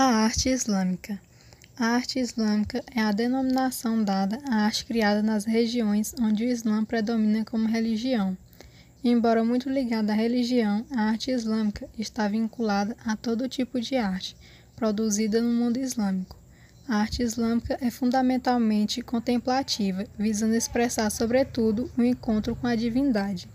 A arte islâmica. A arte islâmica é a denominação dada à arte criada nas regiões onde o Islã predomina como religião. Embora muito ligada à religião, a arte islâmica está vinculada a todo tipo de arte produzida no mundo islâmico. A arte islâmica é fundamentalmente contemplativa, visando expressar, sobretudo, o um encontro com a divindade.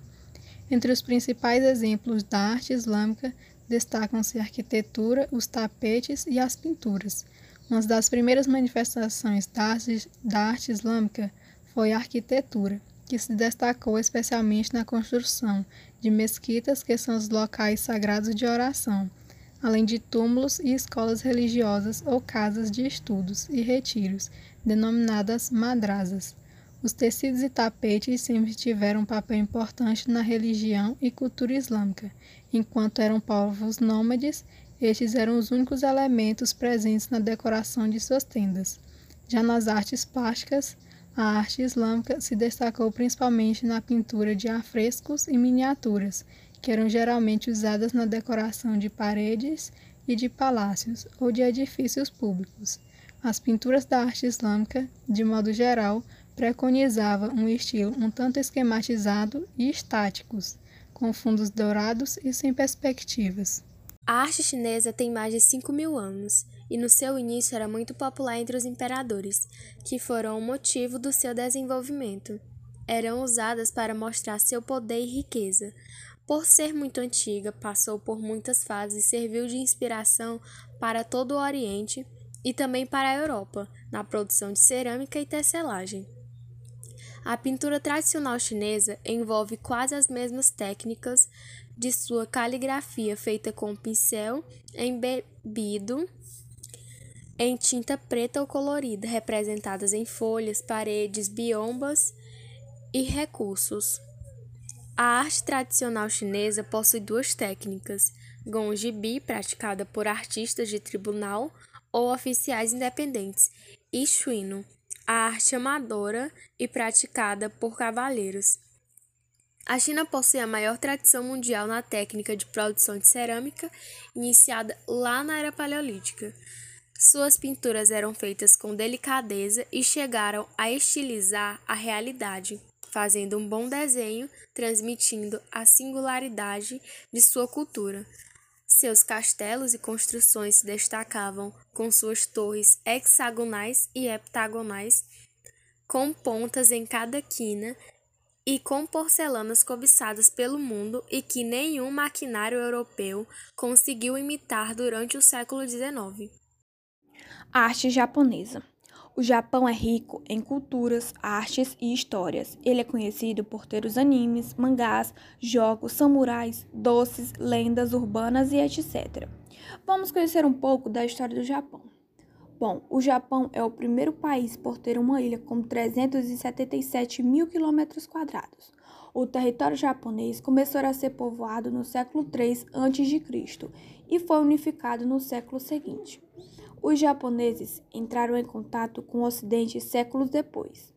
Entre os principais exemplos da arte islâmica destacam-se a arquitetura, os tapetes e as pinturas. Uma das primeiras manifestações da arte, da arte islâmica foi a arquitetura, que se destacou especialmente na construção de mesquitas, que são os locais sagrados de oração, além de túmulos e escolas religiosas ou casas de estudos e retiros, denominadas madrasas. Os tecidos e tapetes sempre tiveram um papel importante na religião e cultura islâmica. Enquanto eram povos nômades, estes eram os únicos elementos presentes na decoração de suas tendas. Já nas artes plásticas, a arte islâmica se destacou principalmente na pintura de afrescos e miniaturas, que eram geralmente usadas na decoração de paredes e de palácios ou de edifícios públicos. As pinturas da arte islâmica, de modo geral, preconizava um estilo um tanto esquematizado e estáticos, com fundos dourados e sem perspectivas. A arte chinesa tem mais de 5 mil anos e no seu início era muito popular entre os imperadores, que foram o motivo do seu desenvolvimento. Eram usadas para mostrar seu poder e riqueza. Por ser muito antiga, passou por muitas fases e serviu de inspiração para todo o Oriente e também para a Europa, na produção de cerâmica e tecelagem. A pintura tradicional chinesa envolve quase as mesmas técnicas de sua caligrafia, feita com pincel embebido em tinta preta ou colorida, representadas em folhas, paredes, biombas e recursos. A arte tradicional chinesa possui duas técnicas: gongjibi, praticada por artistas de tribunal ou oficiais independentes, e shuino, a arte amadora e praticada por cavaleiros. A China possui a maior tradição mundial na técnica de produção de cerâmica, iniciada lá na era paleolítica. Suas pinturas eram feitas com delicadeza e chegaram a estilizar a realidade, fazendo um bom desenho, transmitindo a singularidade de sua cultura. Seus castelos e construções se destacavam com suas torres hexagonais e heptagonais, com pontas em cada quina e com porcelanas cobiçadas pelo mundo e que nenhum maquinário europeu conseguiu imitar durante o século XIX. Arte japonesa. O Japão é rico em culturas, artes e histórias. Ele é conhecido por ter os animes, mangás, jogos, samurais, doces, lendas urbanas e etc. Vamos conhecer um pouco da história do Japão. Bom, o Japão é o primeiro país por ter uma ilha com 377 mil quilômetros quadrados. O território japonês começou a ser povoado no século III a.C. e foi unificado no século seguinte. Os japoneses entraram em contato com o Ocidente séculos depois.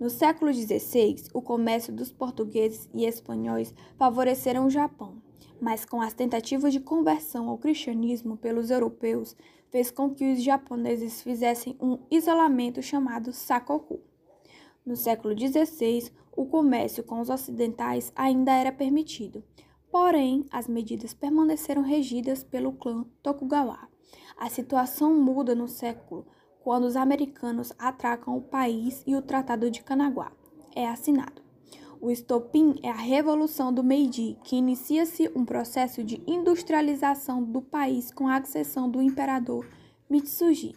No século XVI, o comércio dos portugueses e espanhóis favoreceram o Japão, mas com as tentativas de conversão ao cristianismo pelos europeus, fez com que os japoneses fizessem um isolamento chamado sakoku. No século XVI, o comércio com os ocidentais ainda era permitido, porém as medidas permaneceram regidas pelo clã Tokugawa. A situação muda no século quando os americanos atracam o país e o Tratado de Canaguá é assinado. O estopim é a Revolução do Meiji, que inicia-se um processo de industrialização do país com a accessão do imperador Mitsuji,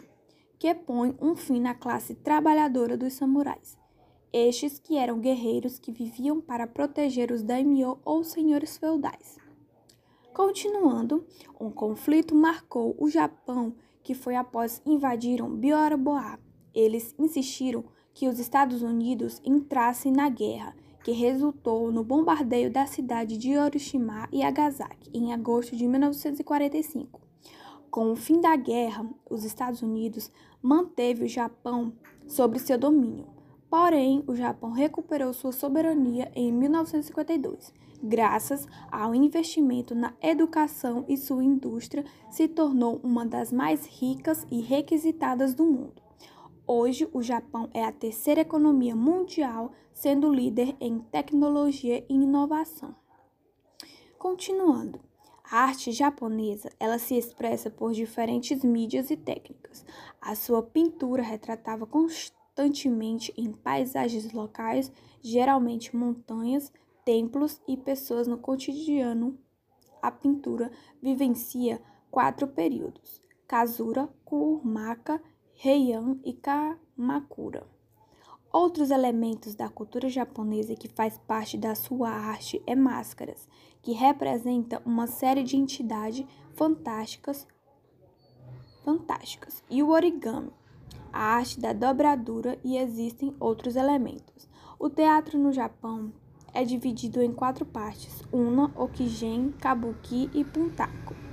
que põe um fim na classe trabalhadora dos samurais. Estes que eram guerreiros que viviam para proteger os daimyo ou senhores feudais. Continuando, um conflito marcou o Japão, que foi após invadiram Bioroboá. Eles insistiram que os Estados Unidos entrassem na guerra, que resultou no bombardeio da cidade de Hiroshima e Nagasaki em agosto de 1945. Com o fim da guerra, os Estados Unidos manteve o Japão sob seu domínio. Porém, o Japão recuperou sua soberania em 1952 Graças ao investimento na educação e sua indústria se tornou uma das mais ricas e requisitadas do mundo. Hoje, o Japão é a terceira economia mundial, sendo líder em tecnologia e inovação. Continuando, a arte japonesa, ela se expressa por diferentes mídias e técnicas. A sua pintura retratava constantemente em paisagens locais, geralmente montanhas, templos e pessoas no cotidiano. A pintura vivencia quatro períodos: Kazura, Kurmaka, Heian e Kamakura. Outros elementos da cultura japonesa que faz parte da sua arte é máscaras, que representa uma série de entidades fantásticas, fantásticas, e o origami, a arte da dobradura e existem outros elementos. O teatro no Japão é dividido em quatro partes: Una, Okigen, Kabuki e Puntaku.